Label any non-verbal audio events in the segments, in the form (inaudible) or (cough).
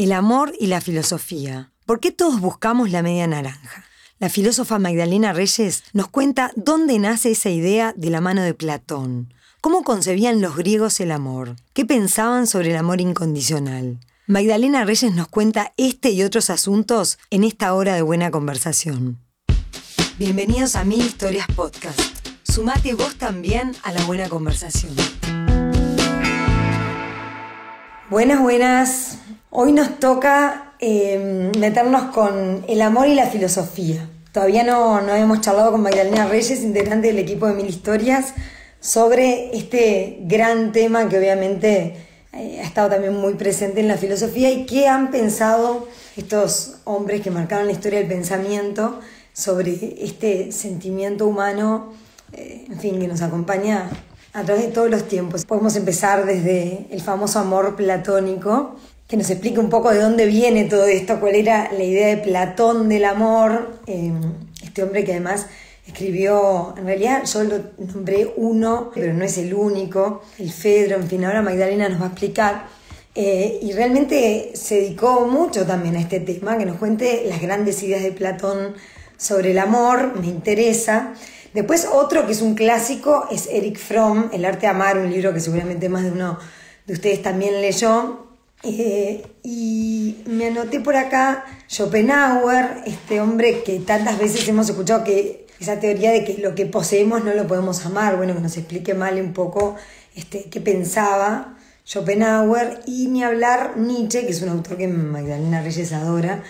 El amor y la filosofía. ¿Por qué todos buscamos la media naranja? La filósofa Magdalena Reyes nos cuenta dónde nace esa idea de la mano de Platón. ¿Cómo concebían los griegos el amor? ¿Qué pensaban sobre el amor incondicional? Magdalena Reyes nos cuenta este y otros asuntos en esta hora de buena conversación. Bienvenidos a Mil Historias Podcast. Sumate vos también a la buena conversación. Buenas, buenas. Hoy nos toca eh, meternos con el amor y la filosofía. Todavía no, no hemos charlado con Magdalena Reyes, integrante del equipo de Mil Historias, sobre este gran tema que obviamente eh, ha estado también muy presente en la filosofía y qué han pensado estos hombres que marcaron la historia del pensamiento sobre este sentimiento humano, eh, en fin, que nos acompaña a través de todos los tiempos. Podemos empezar desde el famoso amor platónico, que nos explique un poco de dónde viene todo esto, cuál era la idea de Platón del amor, eh, este hombre que además escribió, en realidad yo lo nombré uno, pero no es el único, el Fedro, en fin, ahora Magdalena nos va a explicar. Eh, y realmente se dedicó mucho también a este tema, que nos cuente las grandes ideas de Platón sobre el amor, me interesa. Después otro que es un clásico es Eric Fromm, El arte de amar, un libro que seguramente más de uno de ustedes también leyó. Eh, y me anoté por acá Schopenhauer, este hombre que tantas veces hemos escuchado que esa teoría de que lo que poseemos no lo podemos amar, bueno, que nos explique mal un poco este, qué pensaba Schopenhauer, y ni hablar Nietzsche, que es un autor que Magdalena Reyes adora,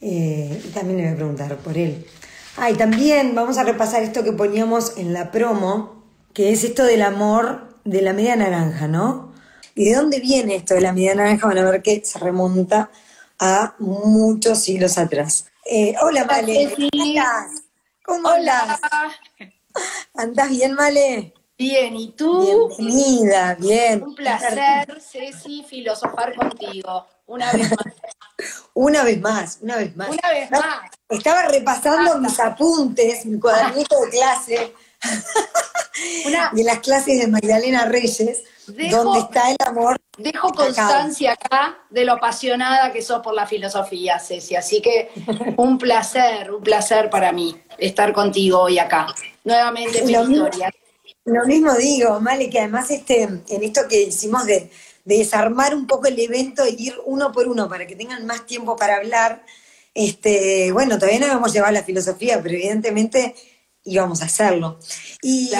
eh, y también le voy a preguntar por él. Ah, y también vamos a repasar esto que poníamos en la promo, que es esto del amor de la media naranja, ¿no? ¿Y de dónde viene esto de la media naranja? Van a ver que se remonta a muchos siglos atrás. Eh, hola, Male. ¿Cómo estás? ¿Cómo hola. ¿Andás bien, Male? Bien, ¿y tú? Bienvenida, bien. Un placer, Ceci, filosofar contigo. Una vez más. Una vez más, una vez más. Una vez más. Estaba repasando mis apuntes, mi cuadernito de clase, (laughs) de las clases de Magdalena Reyes, donde está el amor. Dejo constancia acá de lo apasionada que sos por la filosofía, Ceci. Así que un placer, un placer para mí estar contigo hoy acá. Nuevamente, mi historia. Lo mismo digo, Male, que además este, en esto que hicimos de, de desarmar un poco el evento e ir uno por uno para que tengan más tiempo para hablar, este, bueno, todavía no hemos llevado la filosofía, pero evidentemente íbamos a hacerlo. Y,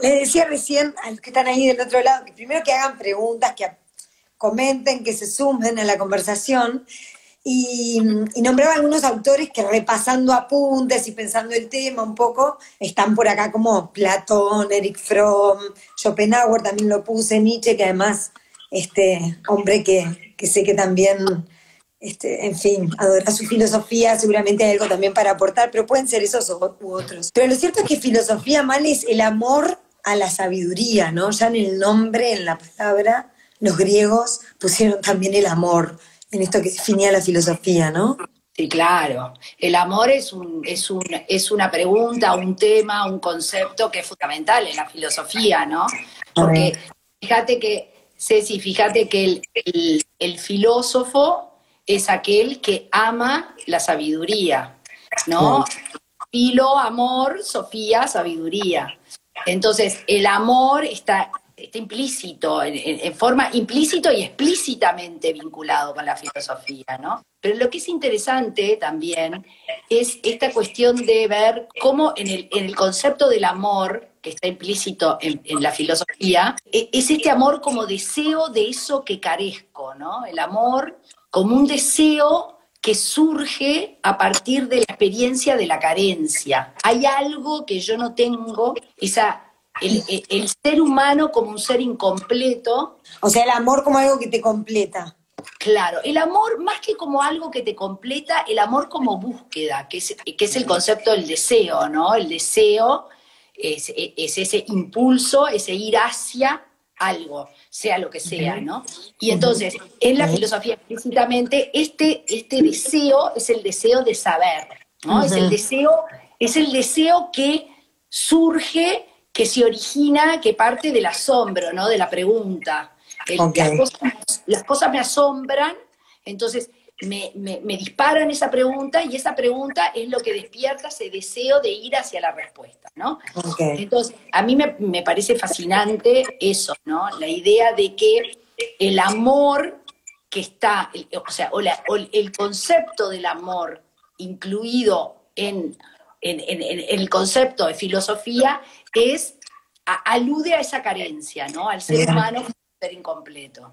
les decía recién a los que están ahí del otro lado, que primero que hagan preguntas, que comenten, que se sumen a la conversación. Y, nombraba algunos autores que repasando apuntes y pensando el tema un poco, están por acá como Platón, Eric Fromm, Schopenhauer también lo puse, Nietzsche, que además, este hombre que, que sé que también este, en fin, adorar su filosofía, seguramente hay algo también para aportar, pero pueden ser esos u otros. Pero lo cierto es que filosofía mal es el amor a la sabiduría, ¿no? Ya en el nombre, en la palabra, los griegos pusieron también el amor en esto que definía la filosofía, ¿no? Sí, claro. El amor es, un, es, un, es una pregunta, un tema, un concepto que es fundamental en la filosofía, ¿no? Porque fíjate que, Ceci, fíjate que el, el, el filósofo es aquel que ama la sabiduría, ¿no? Filo, amor, Sofía, sabiduría. Entonces, el amor está, está implícito, en, forma implícito y explícitamente vinculado con la filosofía, ¿no? Pero lo que es interesante también es esta cuestión de ver cómo en el, en el concepto del amor, que está implícito en, en, la filosofía, e, es este amor como deseo de eso que carezco, ¿no? El amor como un deseo que surge a partir de la experiencia de la carencia. Hay algo que yo no tengo, esa, el, el, ser humano como un ser incompleto. O sea, el amor como algo que te completa. Claro, el amor más que como algo que te completa, el amor como búsqueda, que es, que es el concepto del deseo, ¿no? El deseo es, es ese impulso, ese ir hacia algo sea lo que sea, ¿no? Y entonces, en la filosofía explícitamente, este, este deseo es el deseo de saber, ¿no? Es el deseo, es el deseo que surge, que se origina, que parte del asombro, ¿no? De la pregunta. las, cosas, me asombran, Entonces, me, me, disparan esa pregunta y esa pregunta es lo que despierta ese deseo de ir hacia la respuesta, ¿no? Entonces, a mí me, me, parece fascinante eso, ¿no? La idea de que el amor que está, o sea, o, el concepto del amor incluido en, en, en, el concepto de filosofía es, alude a esa carencia, ¿no? Al ser humano ser incompleto.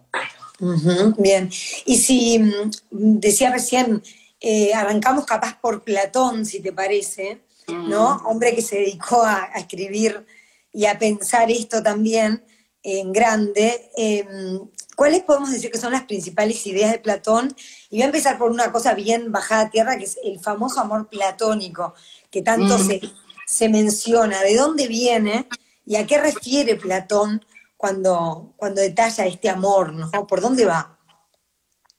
Bien, y si mm, decía recién, eh, arrancamos capaz por Platón, si te parece, ¿no? Mm. Hombre que se dedicó a, escribir y a pensar esto también en grande. Em, ¿Cuáles podemos decir que son las principales ideas de Platón? Y voy a empezar por una cosa bien bajada a tierra, que es el famoso amor platónico, que tanto mm. se, se menciona. ¿De dónde viene y a qué refiere Platón cuando, cuando detalla este amor, ¿no? ¿Por dónde va?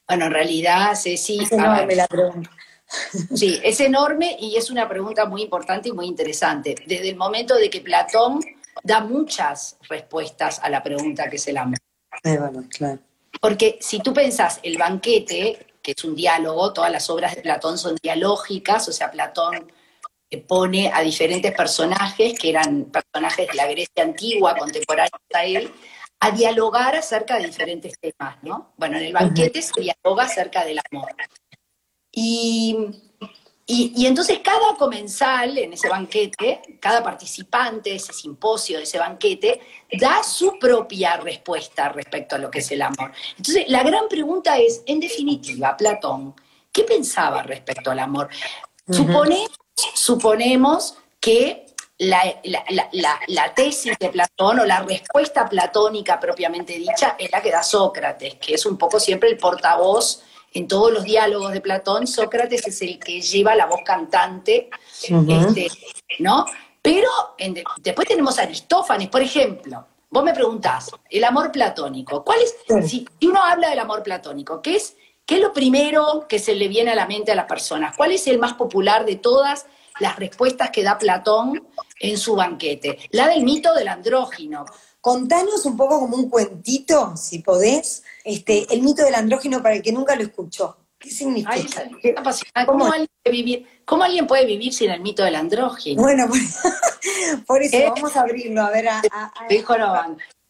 Bueno, en realidad, sí. Es enorme la pregunta. Sí, es enorme y es una pregunta muy importante y muy interesante. Desde el momento de que Platón da muchas respuestas a la pregunta que es el amor. bueno, claro. Porque si tú pensás el banquete, que es un diálogo, todas las obras de Platón son dialógicas, o sea, Platón pone a diferentes personajes, que eran personajes de la Grecia antigua, contemporánea a él, a dialogar acerca de diferentes temas, ¿no? Bueno, en el banquete se dialoga acerca del amor. Y, y, entonces cada comensal en ese banquete, cada participante de ese simposio, de ese banquete, da su propia respuesta respecto a lo que es el amor. Entonces, la gran pregunta es, en definitiva, Platón, ¿qué pensaba respecto al amor? Supone suponemos que la, tesis de Platón o la respuesta platónica propiamente dicha es la que da Sócrates, que es un poco siempre el portavoz en todos los diálogos de Platón. Sócrates es el que lleva la voz cantante, este, ¿no? Pero después tenemos a Aristófanes, por ejemplo. Vos me preguntás, el amor platónico. ¿Cuál es, si uno habla del amor platónico, ¿qué es ¿Qué es lo primero que se le viene a la mente a las personas? ¿Cuál es el más popular de todas las respuestas que da Platón en su banquete? La del mito del andrógino. Contanos un poco como un cuentito, si podés, este, el mito del andrógino para el que nunca lo escuchó. ¿Qué significa? ¿Cómo, alguien puede vivir, ¿Cómo, alguien puede vivir, sin el mito del andrógino? Bueno, (laughs) por, eso ¿Eh? vamos a abrirlo, a ver. A,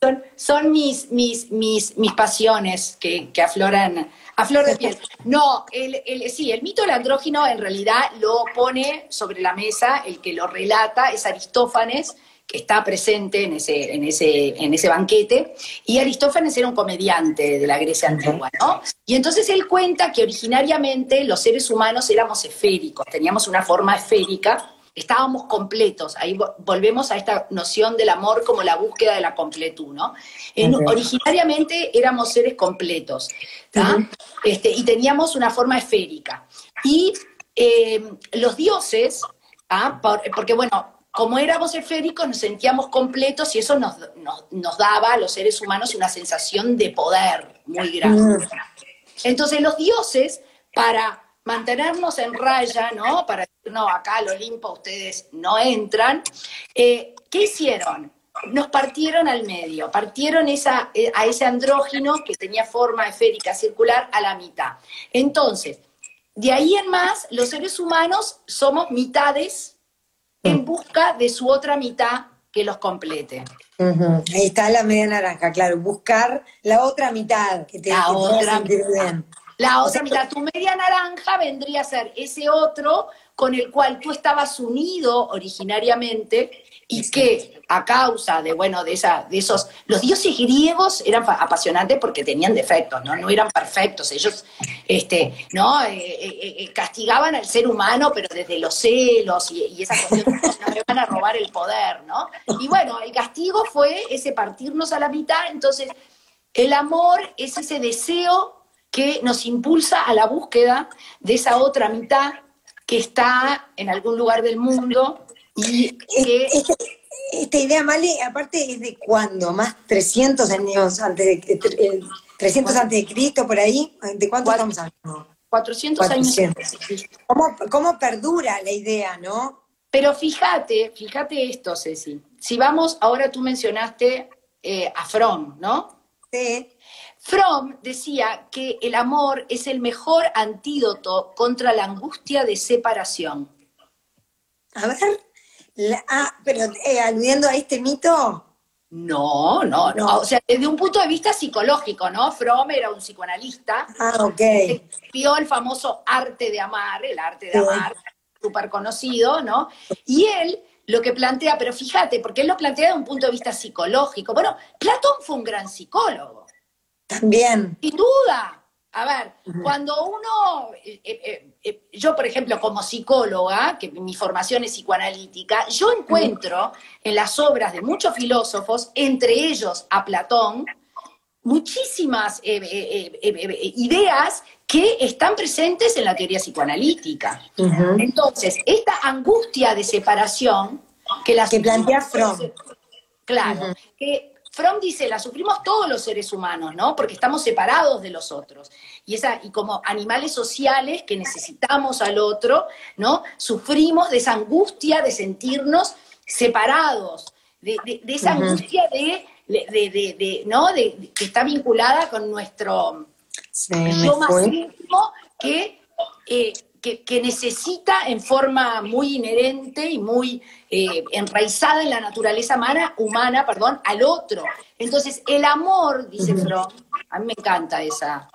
Son, son mis, mis, mis, mis pasiones que, que afloran a flor de piel. No, el, el, sí, el mito del andrógino en realidad lo pone sobre la mesa, el que lo relata es Aristófanes, que está presente en ese, en ese, en ese banquete, y Aristófanes era un comediante de la Grecia antigua, ¿no? Y entonces él cuenta que originariamente los seres humanos éramos esféricos, teníamos una forma esférica, estábamos completos. Ahí volvemos a esta noción del amor como la búsqueda de la completud, ¿no? originariamente éramos seres completos, este, y teníamos una forma esférica. Y eh, los dioses, porque bueno, como éramos esféricos, nos sentíamos completos y eso nos, nos, daba a los seres humanos una sensación de poder muy grande. Entonces los dioses, para mantenernos en raya, ¿no? Para no, acá al Olimpo ustedes no entran. Eh, ¿Qué hicieron? Nos partieron al medio, partieron esa, eh, a ese andrógino que tenía forma esférica circular a la mitad. Entonces, de ahí en más, los seres humanos somos mitades en mm. busca de su otra mitad que los complete. Ahí está la media naranja, claro, buscar la otra mitad que te, la otra bien. La otra mitad, tu media naranja vendría a ser ese otro con el cual tú estabas unido originariamente y que a causa de, bueno, de, esa, de esos, los dioses griegos eran apasionantes porque tenían defectos, ¿no? No eran perfectos, ellos, este, ¿no? Eh, eh, eh, castigaban al ser humano, pero desde los celos y, y esa cuestión, no me van a robar el poder, ¿no? Y bueno, el castigo fue ese partirnos a la mitad, entonces el amor es ese deseo que nos impulsa a la búsqueda de esa otra mitad que está en algún lugar del mundo y que... esta idea, Male, aparte es de cuándo, más 300 años antes de, 300 antes de Cristo, por ahí, ¿de cuánto estamos hablando? 400, años ¿Cómo, ¿Cómo perdura la idea, no? Pero fíjate, fíjate esto, Ceci. Si vamos, ahora tú mencionaste eh, a Fromm, ¿no? Sí. Fromm decía que el amor es el mejor antídoto contra la angustia de separación. A ver, ah, pero eh, aludiendo a este mito. No, no, no, o sea, desde un punto de vista psicológico, ¿no? Fromm era un psicoanalista. Ah, ok. Vio el famoso arte de amar, el arte de amar, súper conocido, ¿no? Y él lo que plantea, pero fíjate, porque él lo plantea desde un punto de vista psicológico. Bueno, Platón fue un gran psicólogo. También. Sin duda. A ver, cuando uno, eh, eh, eh, yo por ejemplo como psicóloga, que mi formación es psicoanalítica, yo encuentro en las obras de muchos filósofos, entre ellos a Platón, muchísimas ideas que están presentes en la teoría psicoanalítica. Entonces, esta angustia de separación que la que plantea Fromm. Claro, que Fromm dice, la sufrimos todos los seres humanos, ¿no? Porque estamos separados de los otros. Y, esa, y como animales sociales que necesitamos al otro, ¿no? Sufrimos de esa angustia de sentirnos separados, de, esa angustia de, de, ¿no? De, que está vinculada con nuestro yo más íntimo que eh, que, necesita en forma muy inherente y muy eh, enraizada en la naturaleza humana, humana perdón, al otro. Entonces, el amor, dice Fromm, a mí me encanta esa,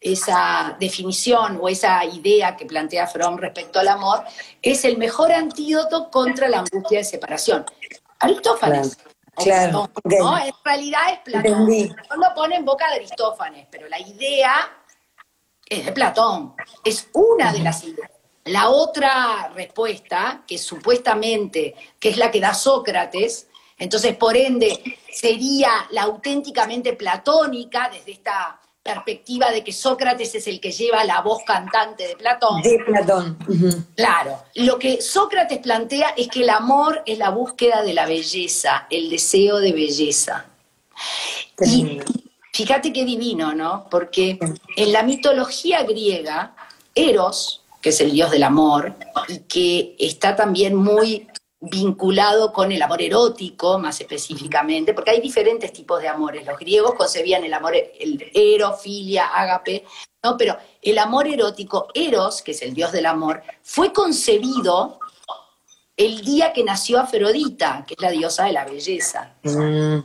esa definición o esa idea que plantea Fromm respecto al amor, es el mejor antídoto contra la angustia de separación. Aristófanes. Claro, En realidad es Platón. No lo pone en boca de Aristófanes, pero la idea es de Platón, es una de las ideas. La otra respuesta, que supuestamente, que es la que da Sócrates, entonces por ende sería la auténticamente platónica desde esta perspectiva de que Sócrates es el que lleva la voz cantante de Platón. De Platón. Claro. Lo que Sócrates plantea es que el amor es la búsqueda de la belleza, el deseo de belleza. Y Fíjate qué divino, ¿no? Porque en la mitología griega, Eros, que es el dios del amor, y que está también muy vinculado con el amor erótico, más específicamente, porque hay diferentes tipos de amores. Los griegos concebían el amor, el eros, filia, ágape, ¿no? Pero el amor erótico, Eros, que es el dios del amor, fue concebido el día que nació Afrodita, que es la diosa de la belleza. Mm.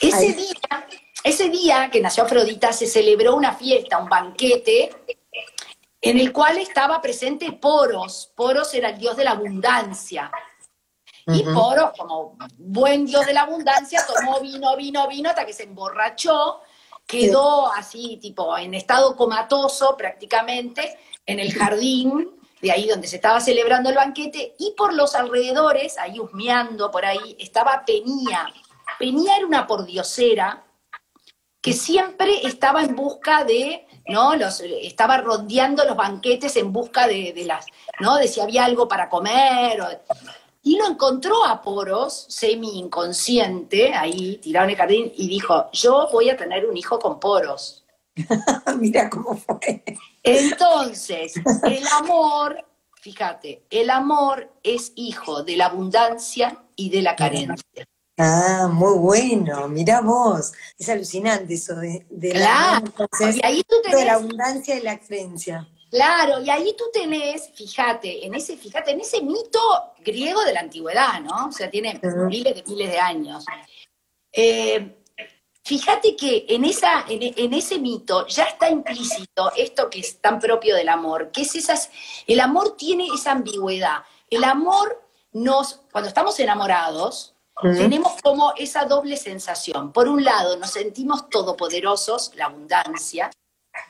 Ese día ese día que nació Afrodita se celebró una fiesta, un banquete, en el cual estaba presente Poros. Poros era el dios de la abundancia. Y Poros, como buen dios de la abundancia, tomó vino, vino, vino, hasta que se emborrachó, quedó así, tipo, en estado comatoso prácticamente, en el jardín, de ahí donde se estaba celebrando el banquete, y por los alrededores, ahí husmeando por ahí, estaba Penía. Penía era una pordiosera que siempre estaba en busca de, ¿no? Los, estaba rondeando los banquetes en busca de, las, ¿no? De si había algo para comer. y lo encontró a Poros, semi inconsciente, ahí tirado en el jardín, y dijo, yo voy a tener un hijo con Poros. (laughs) Mira cómo fue. Entonces, el amor, fíjate, el amor es hijo de la abundancia y de la carencia. Ah, muy bueno, mira vos, es alucinante eso de, la, y ahí tú tenés, la abundancia y la creencia. Claro, y ahí tú tenés, fíjate, en ese, fíjate, en ese mito griego de la antigüedad, ¿no? O sea, tiene miles de miles de años. Eh, fíjate que en, esa, en, ese mito ya está implícito esto que es tan propio del amor, que es esas, el amor tiene esa ambigüedad. El amor nos, cuando estamos enamorados, tenemos como esa doble sensación. Por un lado, nos sentimos todopoderosos, la abundancia,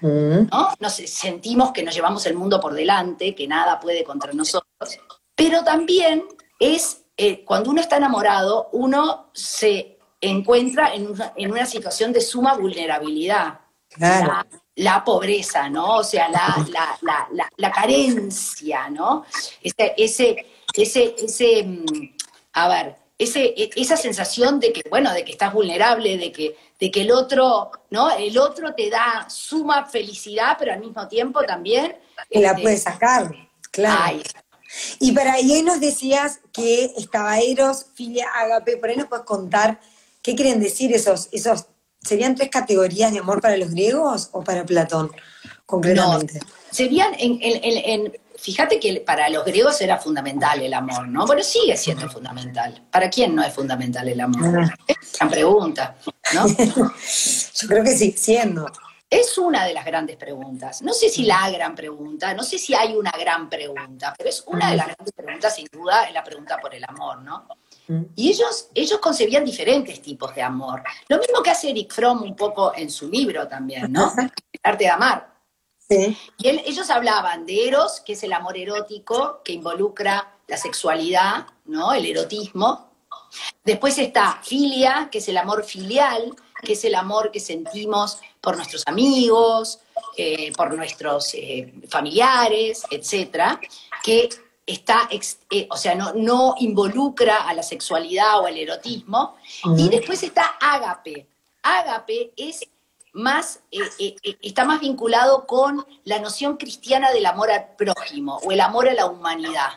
¿no? Nos sentimos que nos llevamos el mundo por delante, que nada puede contra nosotros. Pero también es, eh, cuando uno está enamorado, uno se encuentra en una, situación de suma vulnerabilidad. La, pobreza, ¿no? O sea, la, carencia, ¿no? Ese, ese, ese, ese, mm, a ver, ese, e, esa sensación de que, bueno, de que estás vulnerable, de que, de que el otro, ¿no? El otro te da suma felicidad, pero al mismo tiempo también. Que la este, puedes sacar, claro. Y para ahí nos decías que estaba Eros, Filia, Agape, por ahí nos puedes contar qué quieren decir esos, esos ¿serían tres categorías de amor para los griegos o para Platón, concretamente? serían en, fíjate que para los griegos era fundamental el amor, ¿no? Bueno, sigue siendo fundamental. ¿Para quién no es fundamental el amor? Ah. Es una pregunta, ¿no? (laughs) Yo creo que sí, siendo. Es una de las grandes preguntas. No sé si la gran pregunta, no sé si hay una gran pregunta, pero es una de las grandes preguntas, sin duda, es la pregunta por el amor, ¿no? Mm. Y ellos, ellos concebían diferentes tipos de amor. Lo mismo que hace Eric Fromm un poco en su libro también, ¿no? El arte de amar. Sí. Y ellos hablaban de Eros, que es el amor erótico que involucra la sexualidad, ¿no? El erotismo. Después está filia, que es el amor filial, que es el amor que sentimos por nuestros amigos, eh, por nuestros eh, familiares, etcétera, que está, eh, o sea, no, no, involucra a la sexualidad o al erotismo. Y después está ágape. Ágape es más, está más vinculado con la noción cristiana del amor al prójimo o el amor a la humanidad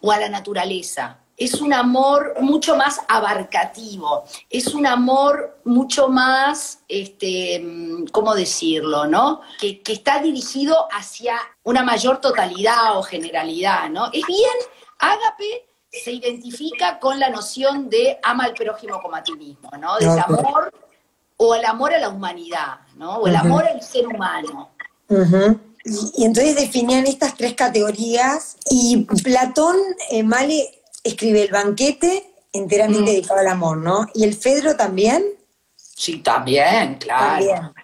o a la naturaleza es un amor mucho más abarcativo, es un amor mucho más, este, ¿cómo decirlo, no? Que, está dirigido hacia una mayor totalidad o generalidad, ¿no? Es bien, Ágape se identifica con la noción de ama al prójimo como a ti mismo, ¿no? De ese amor o el amor a la humanidad, ¿no? O el amor al ser humano. y, entonces definían estas tres categorías y Platón, eh, Male, escribe El banquete enteramente mm. dedicado al amor, ¿no? ¿Y el Fedro también? Sí, también, claro.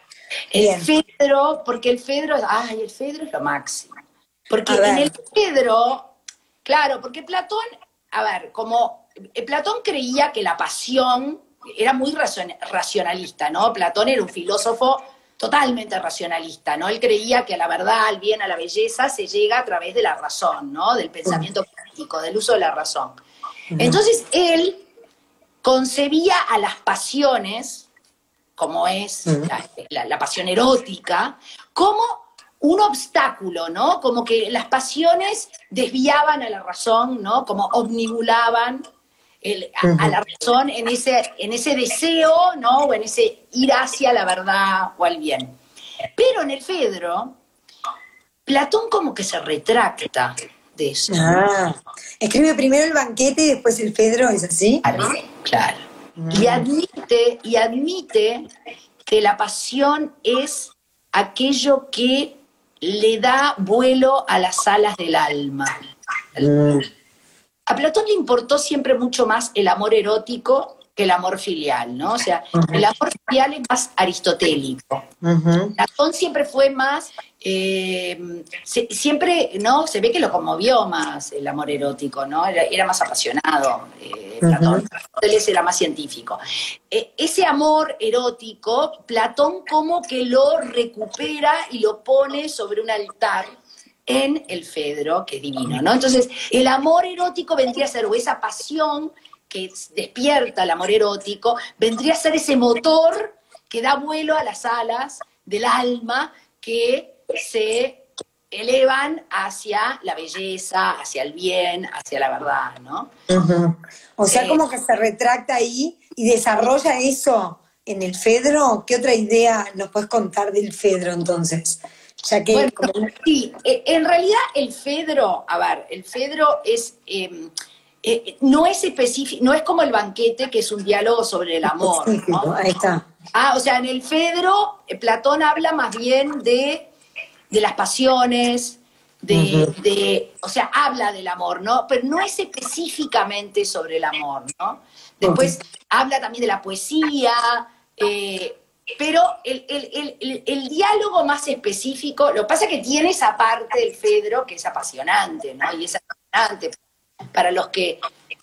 El Fedro, porque el Fedro, ay, el Fedro es lo máximo. Porque en el Fedro, claro, porque Platón, a ver, como eh, Platón creía que la pasión era muy racionalista, ¿no? Platón era un filósofo totalmente racionalista, ¿no? Él creía que a la verdad, al bien, a la belleza se llega a través de la razón, ¿no? Del pensamiento crítico, del uso de la razón. Entonces él concebía a las pasiones, como es la, pasión erótica, como un obstáculo, ¿no? Como que las pasiones desviaban a la razón, ¿no? Como omnibulaban a, la razón en ese, en ese deseo, ¿no? O en ese ir hacia la verdad o al bien. Pero en el Fedro, Platón como que se retracta de eso. Ah, escribe primero el banquete y después el Fedro, ¿es así? Claro. Mm. Y admite, y admite que la pasión es aquello que le da vuelo a las alas del alma. Mm. A Platón le importó siempre mucho más el amor erótico que el amor filial, ¿no? O sea, el amor filial es más aristotélico. Platón siempre fue más, eh, siempre, ¿no? Se ve que lo conmovió más el amor erótico, ¿no? Era, más apasionado, eh, Platón. Aristóteles era más científico. Eh, ese amor erótico, Platón como que lo recupera y lo pone sobre un altar en el Fedro, que es divino, ¿no? Entonces, el amor erótico vendría a ser, o esa pasión que despierta el amor erótico, vendría a ser ese motor que da vuelo a las alas del alma que se elevan hacia la belleza, hacia el bien, hacia la verdad, ¿no? O sea, eh, como que se retracta ahí y desarrolla eso en el Fedro. ¿Qué otra idea nos puedes contar del Fedro entonces? Que sí, e, en realidad el Fedro, a ver, el Fedro es em, eh, no es específico, no es como el banquete que es un diálogo sobre el amor. Ahí está. Ah, o sea, en el Fedro, eh, Platón habla más bien de, las pasiones, de, o sea, habla del amor, ¿no? Pero no es específicamente sobre el amor, ¿no? Después habla también de la poesía, eh, pero el, diálogo más específico, lo que pasa es que tiene esa parte del Fedro que es apasionante, ¿no? Y es apasionante. Para los que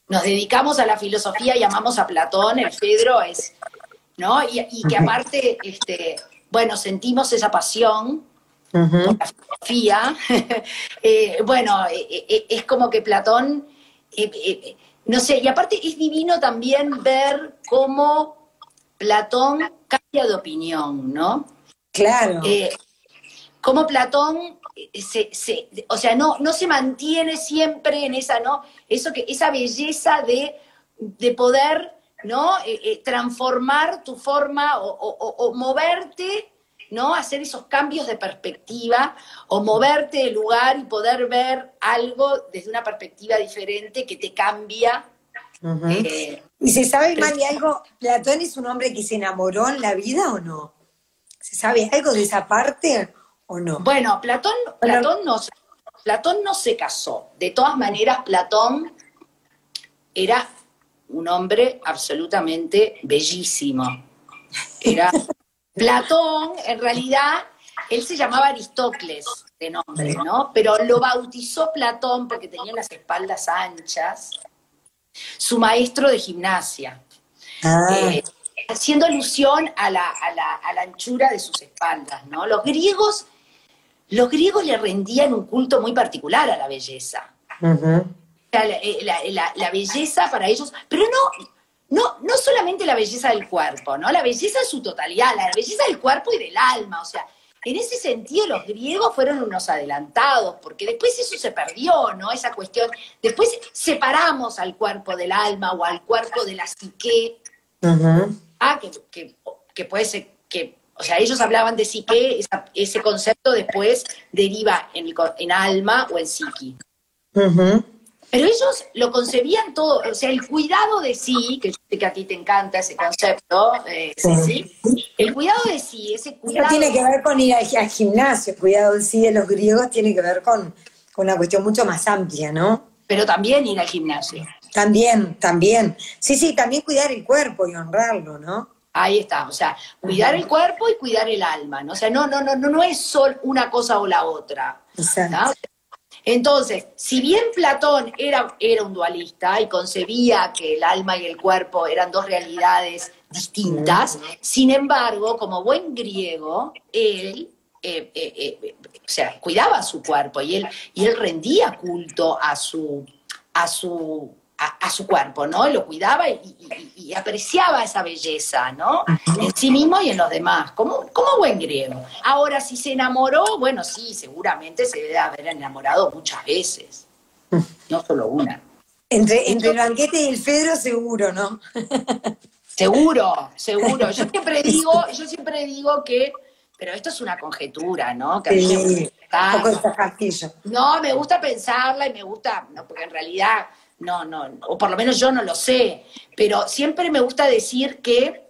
nos dedicamos a la filosofía y amamos a Platón, el Fedro es, ¿no? Y, que aparte, este, bueno, sentimos esa pasión por la filosofía. (laughs) Eh, bueno, eh, eh, es como que Platón, no sé, y aparte es divino también ver cómo Platón cambia de opinión, ¿no? Claro. Eh, como Platón eh, se, o sea, no, no se mantiene siempre en esa, ¿no? Eso que, esa belleza de, de poder ¿no? Eh, eh, transformar tu forma o, moverte, ¿no? Hacer esos cambios de perspectiva o moverte de lugar y poder ver algo desde una perspectiva diferente que te cambia. Eh, ¿Y se sabe, Mari, algo? ¿Platón es un hombre que se enamoró en la vida o no? ¿Se sabe algo de esa parte o no? Bueno, Platón, Platón, no, Platón no se casó. De todas maneras, Platón era un hombre absolutamente bellísimo. Era (laughs) Platón, en realidad, él se llamaba Aristócles de nombre, ¿no? Pero lo bautizó Platón porque tenía las espaldas anchas, su maestro de gimnasia, ah. eh, haciendo alusión a la, anchura de sus espaldas, ¿no? Los griegos, los griegos le rendían un culto muy particular a la belleza. Eh, la, belleza para ellos, pero no, no, no solamente la belleza del cuerpo, ¿no? La belleza en su totalidad, la belleza del cuerpo y del alma, o sea, en ese sentido los griegos fueron unos adelantados, porque después eso se perdió, ¿no? Esa cuestión, después separamos al cuerpo del alma o al cuerpo de la psique, ah, que, puede ser, que, o sea, ellos hablaban de psique, ese concepto después deriva en, en alma o en psiqui. Pero ellos lo concebían todo, o sea, el cuidado de sí, que yo sé que a ti te encanta ese concepto, eh, sí. el cuidado de sí, ese cuidado... tiene que ver con ir al, gimnasio, el cuidado de sí de los griegos tiene que ver con, una cuestión mucho más amplia, ¿no? Pero también ir al gimnasio. También, también. Sí, sí, también cuidar el cuerpo y honrarlo, ¿no? Ahí está, o sea, cuidar el cuerpo y cuidar el alma, ¿no? O sea, no, no, no, no, no es solo una cosa o la otra. Exacto. Entonces, si bien Platón era, era un dualista y concebía que el alma y el cuerpo eran dos realidades distintas, sin embargo, como buen griego, él eh, eh, eh, o sea, cuidaba su cuerpo y él, y él rendía culto a su, a su a, su cuerpo, ¿no? Lo cuidaba y, apreciaba esa belleza, ¿no? En sí mismo y en los demás, como, como buen griego. Ahora, si se enamoró, bueno, sí, seguramente se debe haber enamorado muchas veces, no solo una. Entre, entre el banquete y el Fedro, seguro, ¿no? (laughs) seguro, seguro. Yo siempre digo, yo siempre digo que pero esto es una conjetura, ¿no? Que sí, no, me gusta pensarla y me gusta, no, porque en realidad no, no, o por lo menos yo no lo sé, pero siempre me gusta decir que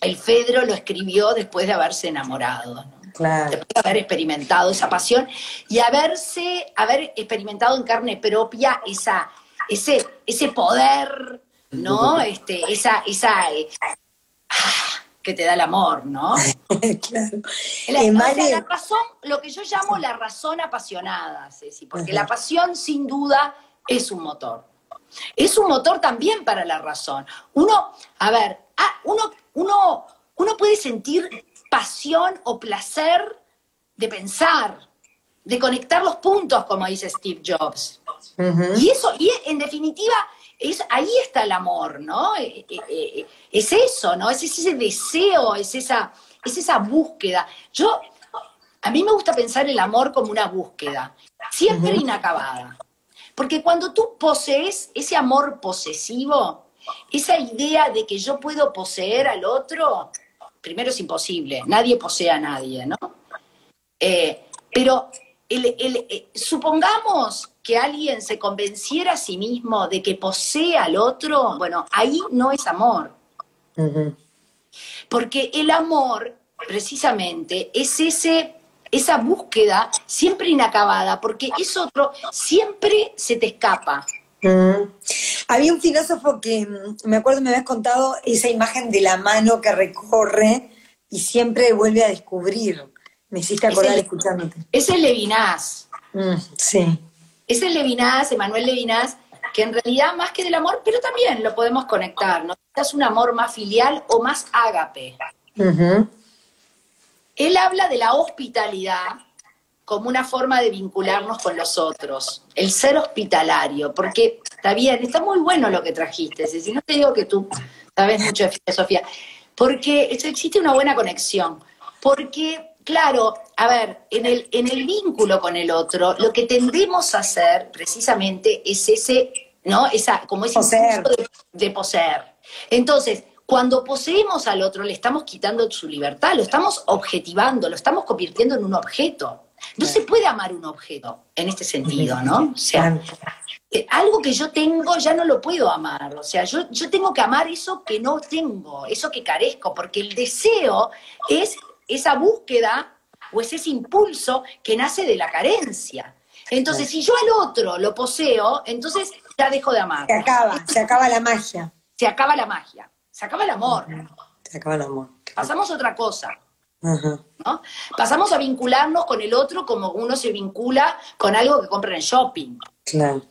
el Fedro lo escribió después de haberse enamorado, claro. después de haber experimentado esa pasión y haberse, haber experimentado en carne propia esa, ese, ese poder, ¿no? (laughs) Este, esa, esa eh, ah, que te da el amor, ¿no? claro. La, la razón, lo que yo llamo la razón apasionada, Ceci, porque la pasión sin duda es un motor. Es un motor también para la razón. Uno, a ver, ah, uno, uno, uno puede sentir pasión o placer de pensar, de conectar los puntos, como dice Steve Jobs. Y eso, y en definitiva, es, ahí está el amor, ¿no? Eh, eh, eh, es eso, ¿no? Es ese deseo, es esa, es esa búsqueda. Yo, a mí me gusta pensar el amor como una búsqueda, siempre inacabada. Porque cuando tú posees ese amor posesivo, esa idea de que yo puedo poseer al otro, primero es imposible, nadie posee a nadie, ¿no? Eh, pero eh, supongamos que alguien se convenciera a sí mismo de que posee al otro, bueno, ahí no es amor. Porque el amor, precisamente, es ese esa búsqueda siempre inacabada, porque es otro, siempre se te escapa. Mm. Había un filósofo que, mm, me acuerdo, me habías contado esa imagen de la mano que recorre y siempre vuelve a descubrir. Me hiciste acordar escuchándote. Es el Levinas. Mm, sí. Es el Levinas, Emanuel Levinas, que en realidad más que del amor, pero también lo podemos conectar, ¿no? Es un amor más filial o más ágape. Él habla de la hospitalidad como una forma de vincularnos con los otros, el ser hospitalario, porque está bien, está muy bueno lo que trajiste, si no te digo que tú sabes mucho de filosofía, porque existe una buena conexión, porque, claro, a ver, en el, en el vínculo con el otro, lo que tendemos a hacer precisamente es ese ¿no? Esa, como ese Poseer. de, de poseer. Entonces, cuando poseemos al otro, le estamos quitando su libertad, lo estamos objetivando, lo estamos convirtiendo en un objeto. No se puede amar un objeto en este sentido, ¿no? O sea, eh, algo que yo tengo ya no lo puedo amar. O sea, yo, yo tengo que amar eso que no tengo, eso que carezco, porque el deseo es esa búsqueda o es ese impulso que nace de la carencia. Entonces, si yo al otro lo poseo, entonces ya dejo de amar. Se acaba, se acaba la magia. Se acaba la magia, se acaba el amor. Se acaba el amor. Pasamos a otra cosa. Ajá. ¿no? Pasamos a vincularnos con el otro como uno se vincula con algo que compra en shopping. Claro.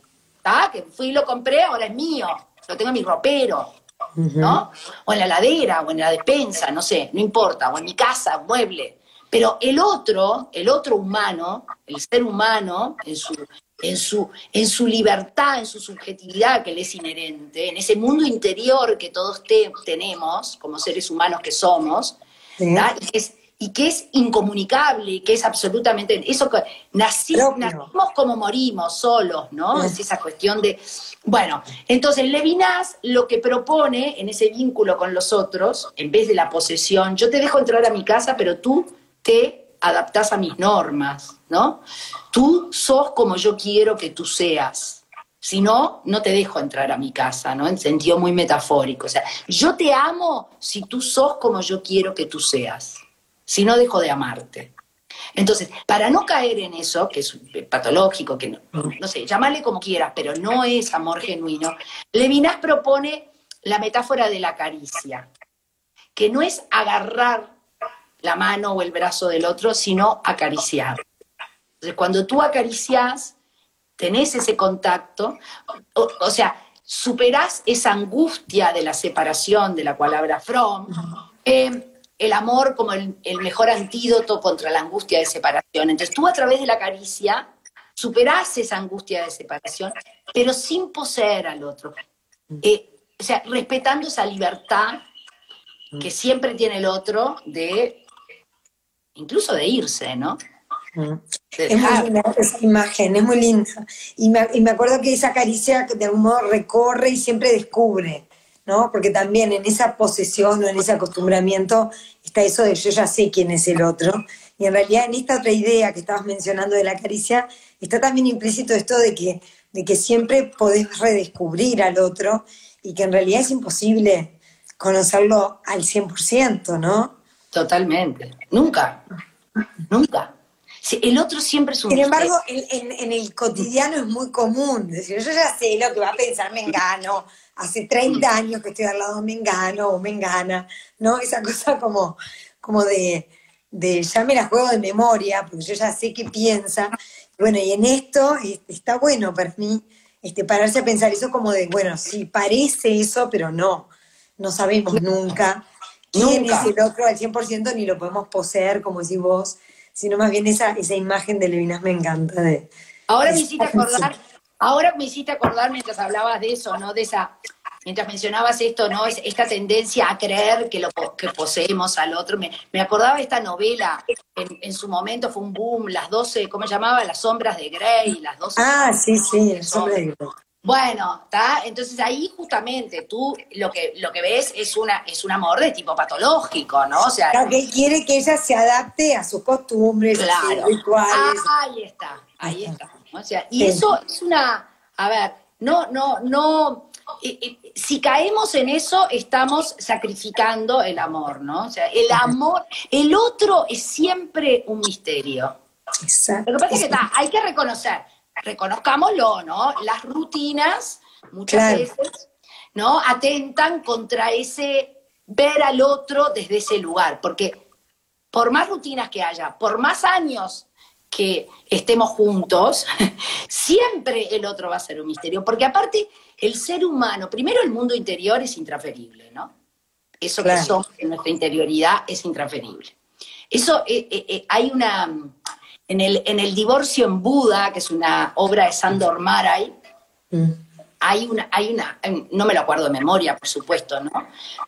¿tá? Que fui y lo compré, ahora es mío, lo tengo en mi ropero, ¿no? O en la ladera, o en la despensa, no sé, no importa, o en mi casa, mueble. Pero el otro, el otro humano, el ser humano, en su, en su, en su libertad, en su subjetividad que le es inherente, en ese mundo interior que todos te- tenemos como seres humanos que somos, y, que es, y que es incomunicable, y que es absolutamente, eso que nací- Propio. nacimos como morimos, solos, ¿no? Sí. Es esa cuestión de, bueno, entonces Levinas lo que propone en ese vínculo con los otros, en vez de la posesión, yo te dejo entrar a mi casa, pero tú te adaptás a mis normas, ¿no? Tú sos como yo quiero que tú seas. Si no, no te dejo entrar a mi casa, ¿no? En sentido muy metafórico. O sea, yo te amo si tú sos como yo quiero que tú seas. Si no, dejo de amarte. Entonces, para no caer en eso, que es patológico, que no, no sé, llámale como quieras, pero no es amor genuino, Levinas propone la metáfora de la caricia, que no es agarrar la mano o el brazo del otro, sino acariciar. Entonces, cuando tú acaricias, tenés ese contacto, o, o sea, superás esa angustia de la separación de la cual habla Fromm, eh, el amor como el, el mejor antídoto contra la angustia de separación. Entonces tú a través de la caricia superás esa angustia de separación, pero sin poseer al otro. Eh, o sea, respetando esa libertad que siempre tiene el otro de, incluso de irse, ¿no? De Es muy linda esa imagen, es muy linda. Y me, y me acuerdo que esa caricia de algún modo recorre y siempre descubre, ¿no? Porque también en esa posesión o en ese acostumbramiento está eso de yo ya sé quién es el otro. Y en realidad en esta otra idea que estabas mencionando de la caricia, está también implícito esto de que, de que siempre podés redescubrir al otro y que en realidad es imposible conocerlo al 100%, ¿no? Totalmente. Nunca. Nunca. El otro siempre es un Sin embargo, en, en- en el cotidiano es muy común decir, yo ya sé lo que va a pensar Mengano, hace 30 años que estoy al lado de Mengano o Mengana, ¿no? Esa cosa como, como de, de, ya me la juego de memoria, porque yo ya sé qué piensa. Bueno, y en esto es- está bueno para mí este, pararse a pensar eso como de, bueno, sí, parece eso, pero no, no sabemos nunca quién Nunca. es el otro al 100% ni lo podemos poseer, como decís vos, sino más bien esa, esa imagen de Levinas me encanta. De, Ahora me hiciste acordar, ahora me hiciste acordar mientras hablabas de eso, ¿no? De esa, mientras mencionabas esto, ¿no? Es- esta tendencia a creer que lo que poseemos al otro. Me, me acordaba de esta novela, en, en su momento fue un boom, las 12, ¿cómo se llamaba? Las sombras de Grey, las 12 Ah, sí, sí, Son- hombre de Grey. Bueno, ¿está? Entonces ahí justamente tú lo que, lo que ves es, una, es un amor de tipo patológico, ¿no? O sea, Claro, que él quiere que ella se adapte a sus costumbres, a sus Claro. rituales. Ah, ahí está, ahí está. O sea, y Sí. eso es una, a ver, no, no, no, eh, eh, si caemos en eso, estamos sacrificando el amor, ¿no? O sea, el amor, el otro es siempre un misterio. Exacto. Lo que pasa es que está, hay que reconocer, reconozcámoslo, ¿no? Las rutinas, muchas Claro. veces, ¿no? Atentan contra ese ver al otro desde ese lugar, porque por más rutinas que haya, por más años que estemos juntos, (laughs) siempre el otro va a ser un misterio, porque aparte el ser humano, primero el mundo interior es intransferible, ¿no? Eso Claro. que somos en nuestra interioridad es intransferible. Eso, eh, eh, eh, hay una, en el, en el Divorcio en Buda, que es una obra de Sandor Maray, Mm. hay una, hay una, no me lo acuerdo de memoria, por supuesto, ¿no?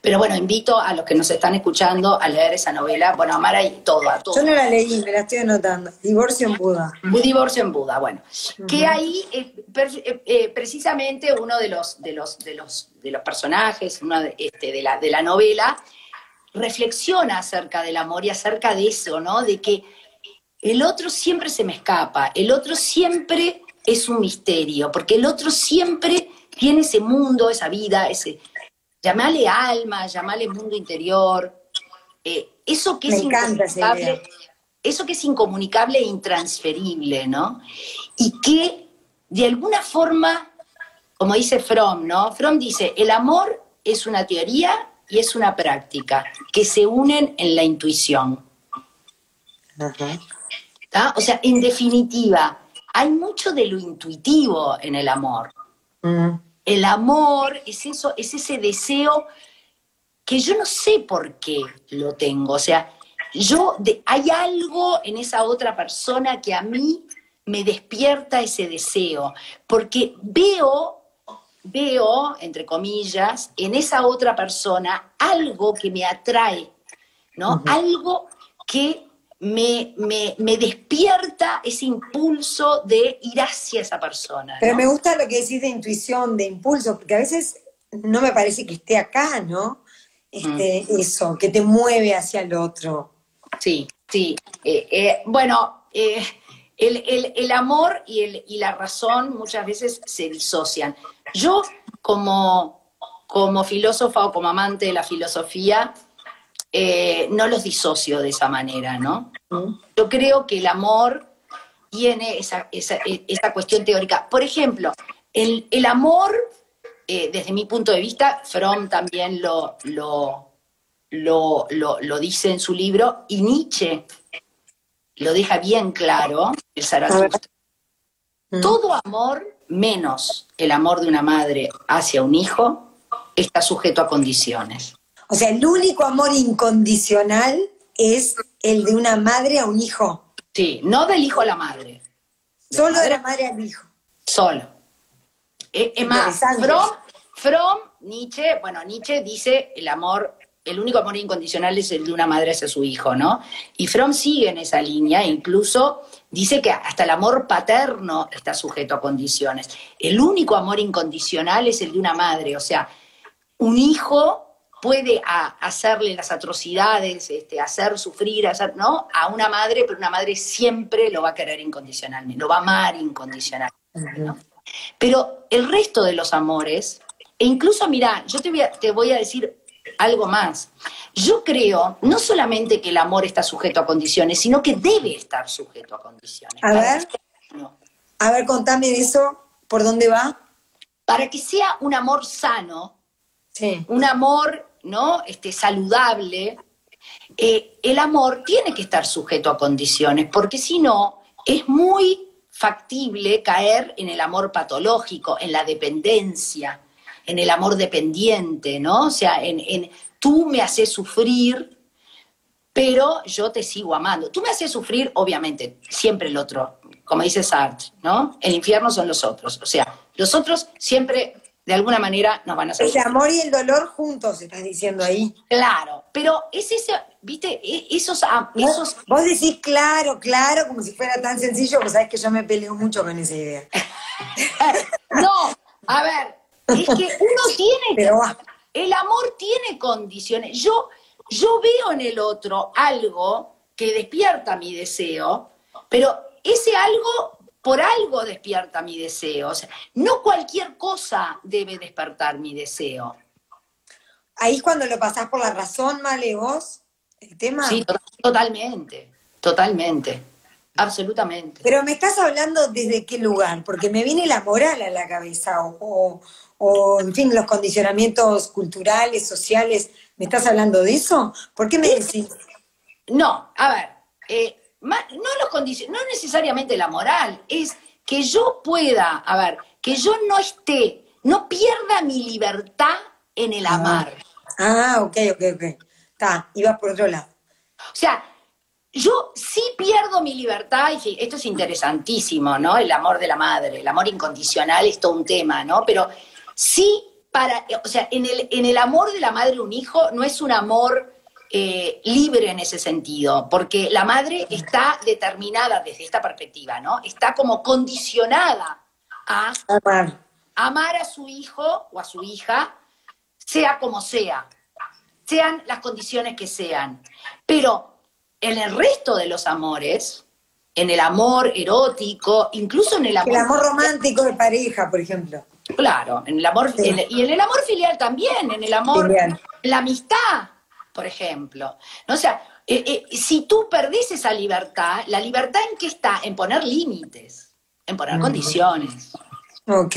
Pero bueno, invito a los que nos están escuchando a leer esa novela. Bueno, Amara y todo, a todo. Yo no la leí, me la estoy anotando. Divorcio en Buda. Divorcio en Buda, bueno. Que ahí, eh, eh, eh, precisamente, uno de los, de los, de los, de los personajes, uno de, este, de, la, de la novela, reflexiona acerca del amor y acerca de eso, ¿no? De que el otro siempre se me escapa, el otro siempre es un misterio, porque el otro siempre tiene ese mundo, esa vida, ese, llamale alma, llamale mundo interior, eh, eso que es incomunicable, eso que es incomunicable e intransferible, ¿no? Y que de alguna forma, como dice Fromm, ¿no? Fromm dice, el amor es una teoría y es una práctica que se unen en la intuición. O sea, en definitiva, hay mucho de lo intuitivo en el amor. Mm. El amor es eso, es ese deseo que yo no sé por qué lo tengo. O sea, yo hay algo en esa otra persona que a mí me despierta ese deseo, porque veo, veo, entre comillas, en esa otra persona algo que me atrae, ¿no? Algo que me, me, despierta ese impulso de ir hacia esa persona. Pero me gusta lo que decís de intuición, de impulso, porque a veces no me parece que esté acá, ¿no? Este, mm. Eso, que te mueve hacia el otro. Sí, sí. Eh, eh, bueno, eh, el, amor y, el, y la razón muchas veces se disocian. Yo, como, como filósofa o como amante de la filosofía, eh, no los disocio de esa manera, ¿no? Yo creo que el amor tiene esa, cuestión teórica. Por ejemplo, el, amor, eh, desde mi punto de vista, Fromm también lo, lo, lo, dice en su libro, y Nietzsche lo deja bien claro, el Zaratustra. Todo amor, menos el amor de una madre hacia un hijo, está sujeto a condiciones. O sea, el único amor incondicional es el de una madre a un hijo. Sí, no del hijo a la madre. Solo de la madre al hijo. Solo. Eh, es más, From, Nietzsche, bueno, Nietzsche dice el amor, el único amor incondicional es el de una madre hacia su hijo, ¿no? Y Fromm sigue en esa línea, incluso dice que hasta el amor paterno está sujeto a condiciones. El único amor incondicional es el de una madre, o sea, un hijo puede hacerle las atrocidades, este, hacer sufrir, hacer, ¿no? A una madre, pero una madre siempre lo va a querer incondicionalmente, lo va a amar incondicionalmente. Pero el resto de los amores, e incluso, mira, yo te voy, a, te voy a decir algo más. Yo creo no solamente que el amor está sujeto a condiciones, sino que debe estar sujeto a condiciones. A ver, a ver, contame eso, ¿por dónde va? Para que sea un amor sano, sí. un amor ¿no? Este, saludable, eh, el amor tiene que estar sujeto a condiciones, porque si no, es muy factible caer en el amor patológico, en la dependencia, en el amor dependiente, ¿no? O sea, en, en tú me haces sufrir, pero yo te sigo amando. Tú me haces sufrir, obviamente, siempre el otro, como dice Sartre, ¿no? El infierno son los otros. O sea, los otros siempre de alguna manera nos van a hacer. El amor y el dolor juntos, estás diciendo ahí. Claro, pero es ese, viste, e, esos, esos... Vos decís claro, claro, como si fuera tan sencillo, pues sabes que yo me peleo mucho con esa idea. (laughs) no, a ver, es que uno tiene... (laughs) Pero, el amor tiene condiciones. Yo, yo veo en el otro algo que despierta mi deseo, pero ese algo por algo despierta mi deseo. O sea, no cualquier cosa debe despertar mi deseo. Ahí es cuando lo pasás por la razón, Male, vos, el tema. Sí, totalmente, totalmente, absolutamente. Pero me estás hablando desde qué lugar, porque me viene la moral a la cabeza, o, o en fin, los condicionamientos culturales, sociales. ¿Me estás hablando de eso? ¿Por qué me decís? No, a ver, eh, no, los no necesariamente la moral, es que yo pueda, a ver, que yo no esté, no pierda mi libertad en el ah. amar. Ah, ok, ok, ok. Está, ibas por otro lado. O sea, yo sí pierdo mi libertad, y esto es interesantísimo, ¿no? El amor de la madre, el amor incondicional es todo un tema, ¿no? Pero sí para, o sea, en el, en el amor de la madre un hijo no es un amor eh, libre en ese sentido, porque la madre está determinada desde esta perspectiva, ¿no? Está como condicionada a amar, amar a su hijo o a su hija, sea como sea, sean las condiciones que sean. Pero en el resto de los amores, en el amor erótico, incluso en el amor... El amor romántico de pareja, por ejemplo. Claro, en el amor, y en el amor filial también, en el amor, la amistad, por ejemplo. ¿No? O sea, eh, eh, si tú perdés esa libertad, ¿la libertad en qué está? En poner límites, en poner condiciones. Ok.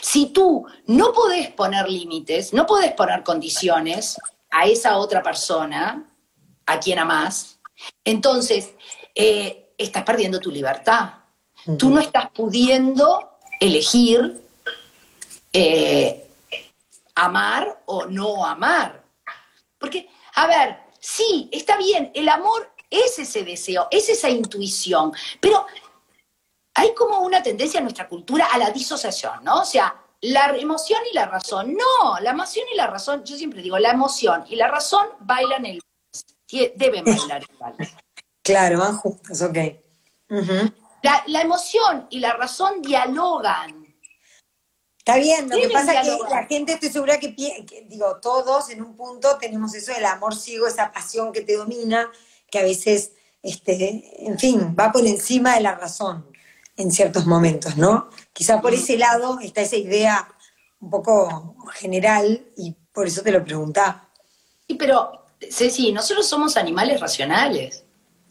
Si tú no podés poner límites, no podés poner condiciones a esa otra persona, a quien amás, entonces eh, estás perdiendo tu libertad. Tú no estás pudiendo elegir eh, amar o no amar. Porque, a ver, sí, está bien, el amor es ese deseo, es esa intuición, pero hay como una tendencia en nuestra cultura a la disociación, ¿no? O sea, la emoción y la razón. No, la emoción y la razón, yo siempre digo, la emoción y la razón bailan el deben bailar igual. Claro, van juntos, ok. la, la, emoción y la razón dialogan. Está bien, lo que pasa es que la gente estoy segura que, digo, todos en un punto tenemos eso del amor ciego, esa pasión que te domina, que a veces, este, en fin, va por encima de la razón en ciertos momentos, ¿no? Quizá por ese lado está esa idea un poco general y por eso te lo preguntaba. Sí, pero, Ceci, nosotros somos animales racionales.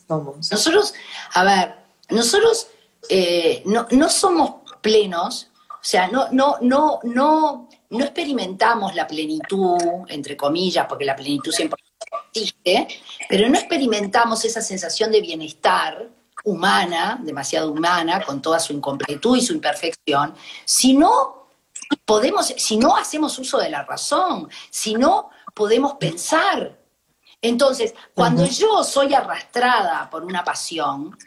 Somos. Nosotros, a ver, nosotros eh, no, no somos plenos o sea, no, no, no, no, no experimentamos la plenitud, entre comillas, porque la plenitud siempre existe, pero no experimentamos esa sensación de bienestar humana, demasiado humana, con toda su incompletud y su imperfección, si no podemos, si no hacemos uso de la razón, si no podemos pensar. Entonces, cuando yo soy arrastrada por una pasión,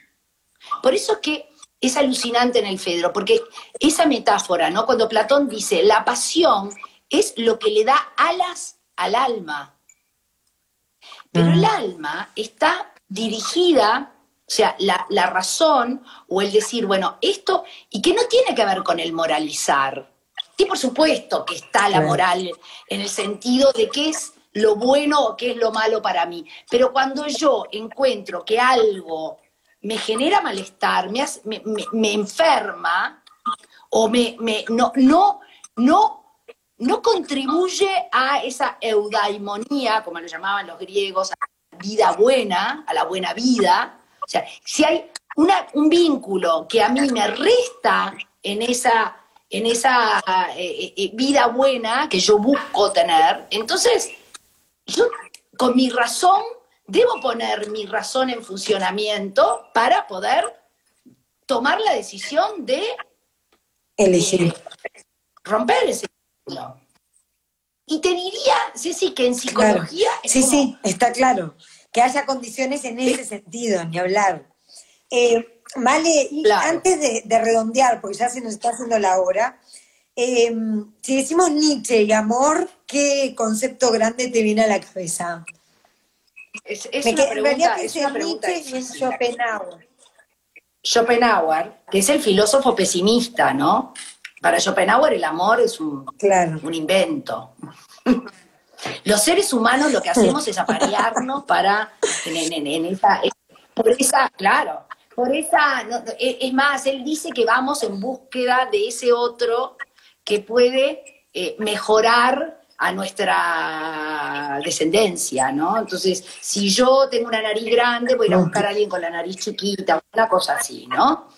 por eso es que es alucinante en el Fedro, porque esa metáfora, ¿no? Cuando Platón dice, la pasión es lo que le da alas al alma. Pero el alma está dirigida, o sea, la, la, razón o el decir, bueno, esto, y que no tiene que ver con el moralizar. Sí, por supuesto que está la moral en el sentido de qué es lo bueno o qué es lo malo para mí. Pero cuando yo encuentro que algo me genera malestar, me, me, enferma o me, no, no, no, no contribuye a esa eudaimonía, como lo llamaban los griegos, a la vida buena, a la buena vida. O sea, si hay una, un vínculo que a mí me resta en esa, en esa eh, eh, vida buena que yo busco tener, entonces yo con mi razón debo poner mi razón en funcionamiento para poder tomar la decisión de elegir romper ese ciclo. Y te diría, Ceci, que en psicología... sí, sí, está claro. Que haya condiciones en ese sentido, ni hablar. Eh, vale, y antes de, redondear, porque ya se nos está haciendo la hora, eh, si decimos Nietzsche y amor, ¿qué concepto grande te viene a la cabeza? Es, una pregunta, es Schopenhauer. Schopenhauer, que es el filósofo pesimista, ¿no? Para Schopenhauer el amor es un, un invento. (laughs) Los seres humanos lo que hacemos es aparearnos para, en, esa, por esa, claro, por esa, es más, él dice que vamos en búsqueda de ese otro que puede eh, mejorar a nuestra descendencia, ¿no? Entonces, si yo tengo una nariz grande, voy a ir a buscar a alguien con la nariz chiquita, una cosa así, ¿no?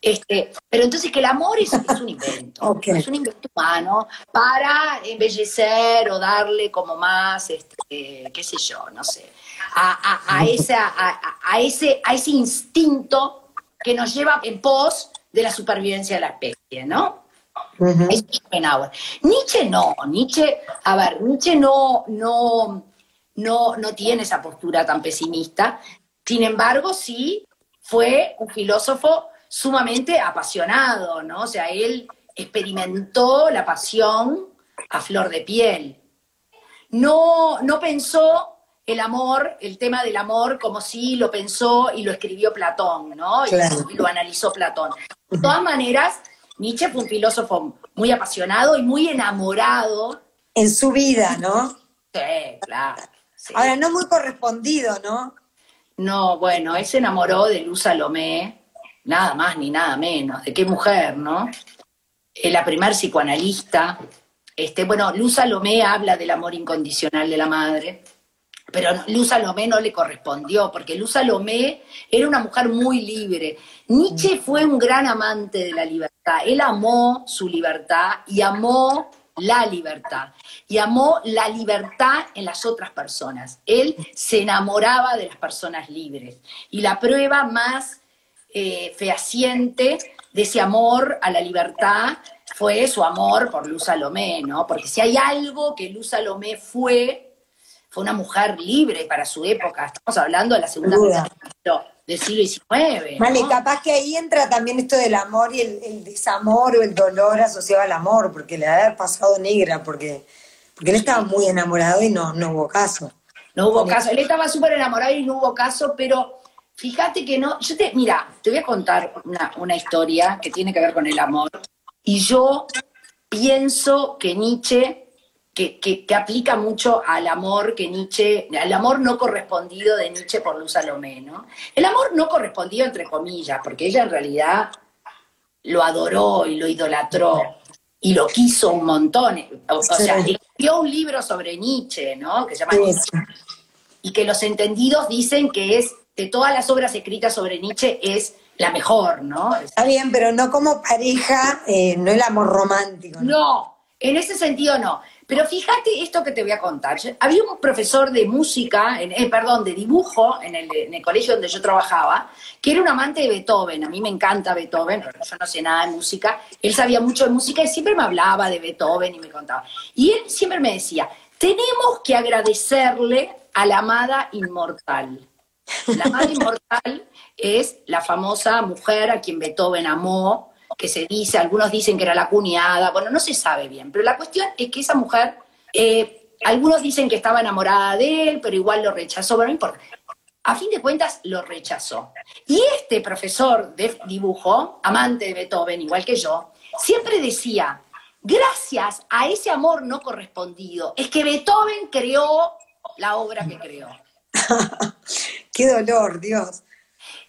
Este, pero entonces que el amor es, un invento, es un invento humano para embellecer o darle como más, este, qué sé yo, no sé, a, esa, a, ese, a ese instinto que nos lleva en pos de la supervivencia de la especie, ¿no? Es Schopenhauer. Nietzsche no, Nietzsche, a ver, Nietzsche no, no, no, no tiene esa postura tan pesimista. Sin embargo, sí, fue un filósofo sumamente apasionado, ¿no? O sea, él experimentó la pasión a flor de piel. No, no pensó el amor, el tema del amor, como si lo pensó y lo escribió Platón, ¿no? Y lo analizó Platón. De todas maneras, Nietzsche fue un filósofo muy apasionado y muy enamorado. En su vida, ¿no? Sí, claro. Ahora, no muy correspondido, ¿no? No, bueno, él se enamoró de Luz Salomé, nada más ni nada menos. ¿De qué mujer, no? la primer psicoanalista. Este, bueno, Luz Salomé habla del amor incondicional de la madre, pero Luz Salomé no le correspondió, porque Luz Salomé era una mujer muy libre. Nietzsche fue un gran amante de la libertad. Él amó su libertad y amó la libertad. Y amó la libertad en las otras personas. Él se enamoraba de las personas libres. Y la prueba más eh, fehaciente de ese amor a la libertad fue su amor por Luz Salomé, ¿no? Porque si hay algo que Luz Salomé fue, fue una mujer libre para su época. Estamos hablando de la segunda mitad del siglo XIX. Vale, capaz que ahí entra también esto del amor y el, desamor o el dolor asociado al amor, porque le ha pasado negra, porque, porque él estaba muy enamorado y no, no hubo caso. No hubo caso. Él estaba súper enamorado y no hubo caso, pero Fíjate que no, yo te, mira, te voy a contar una, historia que tiene que ver con el amor. Y yo pienso que Nietzsche, que, que, aplica mucho al amor que Nietzsche, al amor no correspondido de Nietzsche por Luz Salomé, ¿no? El amor no correspondido entre comillas, porque ella en realidad lo adoró y lo idolatró y lo quiso un montón. O, sea, escribió un libro sobre Nietzsche, ¿no? Que se llama Nietzsche. Y que los entendidos dicen que es de todas las obras escritas sobre Nietzsche es la mejor, ¿no? Está bien, pero no como pareja, eh, no el amor romántico. ¿no? en ese sentido no. Pero fíjate esto que te voy a contar. Había un profesor de música, eh, perdón, de dibujo en el, en el, colegio donde yo trabajaba, que era un amante de Beethoven. A mí me encanta Beethoven, yo no sé nada de música. Él sabía mucho de música y siempre me hablaba de Beethoven y me contaba. Y él siempre me decía, tenemos que agradecerle a la amada inmortal. La madre inmortal es la famosa mujer a quien Beethoven amó, que se dice, algunos dicen que era la cuñada, bueno, no se sabe bien, pero la cuestión es que esa mujer, eh, algunos dicen que estaba enamorada de él, pero igual lo rechazó, pero no importa. A fin de cuentas, lo rechazó. Y este profesor de dibujo, amante de Beethoven, igual que yo, siempre decía, gracias a ese amor no correspondido, es que Beethoven creó la obra que creó. (laughs) Qué dolor, Dios.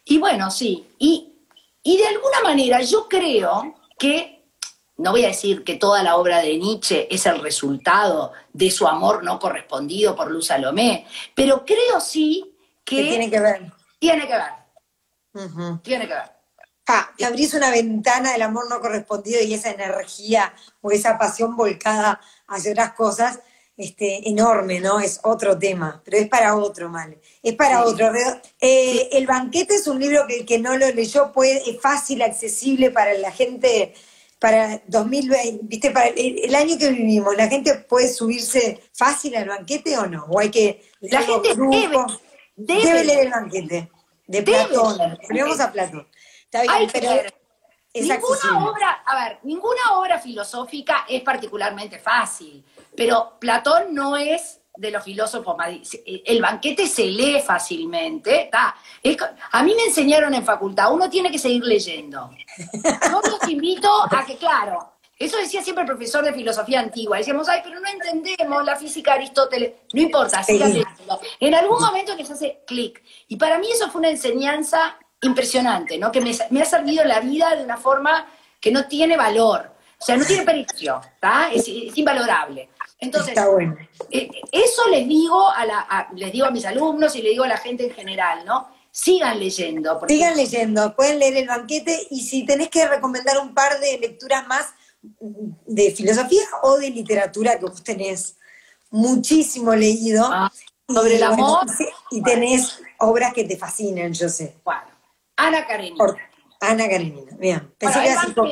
Y bueno, sí, y, y de alguna manera yo creo que, no voy a decir que toda la obra de Nietzsche es el resultado de su amor no correspondido por Luz Salomé, pero creo sí que... tiene que ver. Tiene que ver. Tiene que ver. Ah, abrís una ventana del amor no correspondido y esa energía o esa pasión volcada hacia otras cosas este, enorme, ¿no? Es otro tema, pero es para otro, mal. Es para otro. Eh, el banquete es un libro que el que no lo leyó puede, es fácil, accesible para la gente, para 2020, ¿viste? Para el, año que vivimos, ¿la gente puede subirse fácil al banquete o no? ¿O hay que... La gente debe, debe, leer el banquete de Platón. Ponemos a Platón. Está bien, pero... ninguna obra, a ver, ninguna obra filosófica es particularmente fácil. Pero Platón no es de los filósofos más... El banquete se lee fácilmente. a mí me enseñaron en facultad, uno tiene que seguir leyendo. Yo los invito a que, claro, eso decía siempre el profesor de filosofía antigua. Decíamos, ay, pero no entendemos la física de Aristóteles. No importa, sigan leyendo. En algún momento les hace clic. Y para mí eso fue una enseñanza impresionante, ¿no? Que me, ha servido la vida de una forma que no tiene valor. O sea, no tiene precio, ¿está? es invalorable. Entonces, eh, eso les digo a, la, les digo a mis alumnos y le digo a la gente en general, ¿no? Sigan leyendo. Sigan leyendo, pueden leer el banquete y si tenés que recomendar un par de lecturas más de filosofía o de literatura que vos tenés muchísimo leído. Ah, sobre el amor. y tenés obras que te fascinan, yo sé. Bueno, Ana Karenina. Ana Karenina, bien. Pensé que así por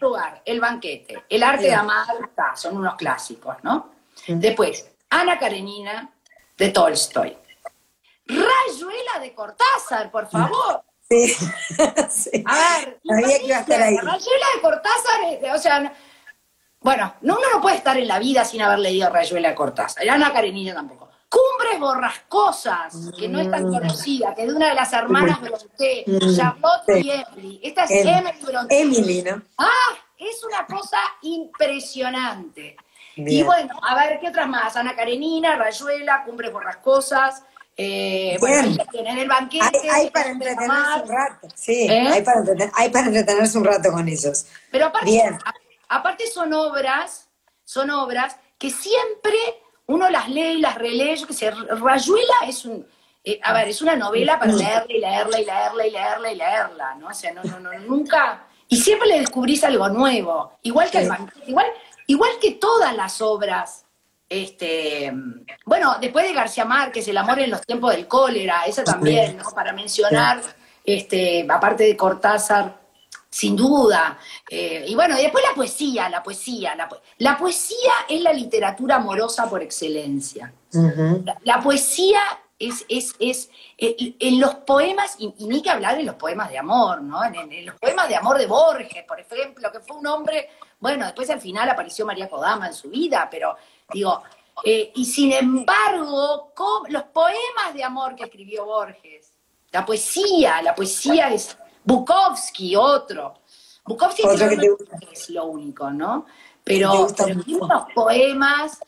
Lugar, el banquete, el arte de amar, son unos clásicos, ¿no? Después, Ana Karenina de Tolstoy. Rayuela de Cortázar, por favor. Sí. (laughs) A ver, Sabía que iba a estar ahí. Rayuela de Cortázar, eh, o sea, bueno, no, uno no puede estar en la vida sin haber leído Rayuela de Cortázar. Y Ana Karenina tampoco. Borrascosas, que no es tan Mm. conocida, que es de una de las hermanas Bronté, Mm, Charlotte sí. y Emily. Esta es Em- Emily Bronté. Emily, ¿no? Ah, es una cosa impresionante. Y bueno, a ver, ¿qué otras más? Ana Karenina, Rayuela, Cumbres Borrascosas. Eh, bueno, tienen el banquete. Hay, hay para entretenerse un rato. Sí, ¿Eh? hay, para entretener- hay para entretenerse un rato con ellos. Pero aparte, Bien. aparte son obras, son obras que siempre uno las lee y las relee. Yo qué sé, Rayuela es un. eh, a ver, es una novela para leerla y leerla y leerla y leerla y leerla, ¿no? O sea, no, no, no, nunca. Y siempre le descubrís algo nuevo. Igual que Sí. igual, igual que todas las obras. Este, bueno, después de García Márquez, El amor en los tiempos del cólera, esa también, ¿no? Para mencionar, este, aparte de Cortázar, sin duda. Eh, y bueno, y después la poesía, la poesía, la, po- la poesía es la literatura amorosa por excelencia. La, la poesía es, es, es eh, en los poemas, y, y ni que hablar en los poemas de amor, ¿no? En, en- en los poemas de amor de Borges, por ejemplo, que fue un hombre, bueno, después al final apareció María Kodama en su vida, pero digo, eh, y sin embargo, los poemas de amor que escribió Borges, la poesía, la poesía es Bukowski, otro. Bukowski Otro creo que no te gusta. es lo único, ¿no? Pero, pero unos poemas...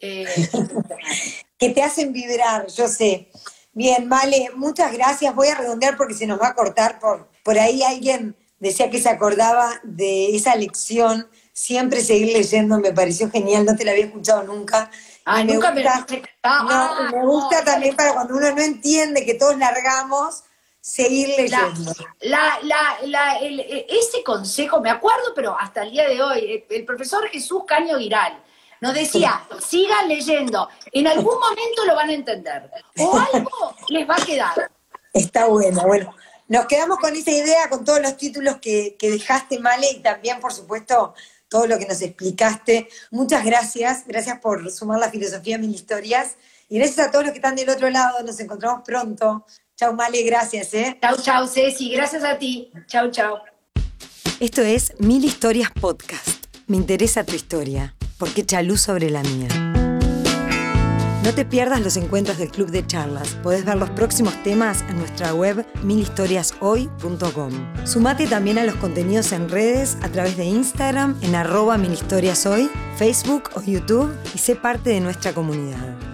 eh, (laughs) que te hacen vibrar, yo sé. Bien, Male, muchas gracias. Voy a redondear porque se nos va a cortar. Por, por ahí alguien decía que se acordaba de esa lección. Siempre seguir leyendo me pareció genial, no te la había escuchado nunca. Ay, nunca me lo gusta, escuchado. no, Ah, me gusta no. también para cuando uno no entiende que todos largamos, seguir leyendo. la, la, la- el- e- ese consejo, me acuerdo, pero hasta el día de hoy, el, el profesor Jesús Caño Giral nos decía, sigan leyendo, en algún momento lo van a entender, o algo les va a quedar. Está bueno, bueno. Nos quedamos con esa idea, con todos los títulos que, que dejaste, Male, y también, por supuesto, todo lo que nos explicaste. Muchas gracias. Gracias por sumar la filosofía a mil historias. Y gracias a todos los que están del otro lado. Nos encontramos pronto. Chau, Male, gracias, ¿eh? Chau, chau, Ceci, gracias a ti. Chau, chau. Esto es Mil Historias Podcast. Me interesa tu historia, porque echa luz sobre la mía. No te pierdas los encuentros del Club de Charlas. Podés ver los próximos temas en nuestra web milhistoriashoy.com. Sumate también a los contenidos en redes a través de Instagram en arroba milhistoriashoy, Facebook o YouTube y sé parte de nuestra comunidad.